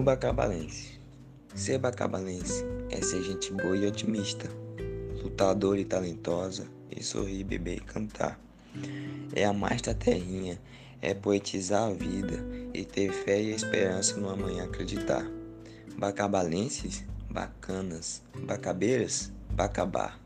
O bacabalense. Ser bacabalense é ser gente boa e otimista, lutadora e talentosa, e sorrir, beber e cantar. É amar esta da terrinha, é poetizar a vida e ter fé e esperança no amanhã acreditar. Bacabalenses, bacanas, bacabeiras, bacabar.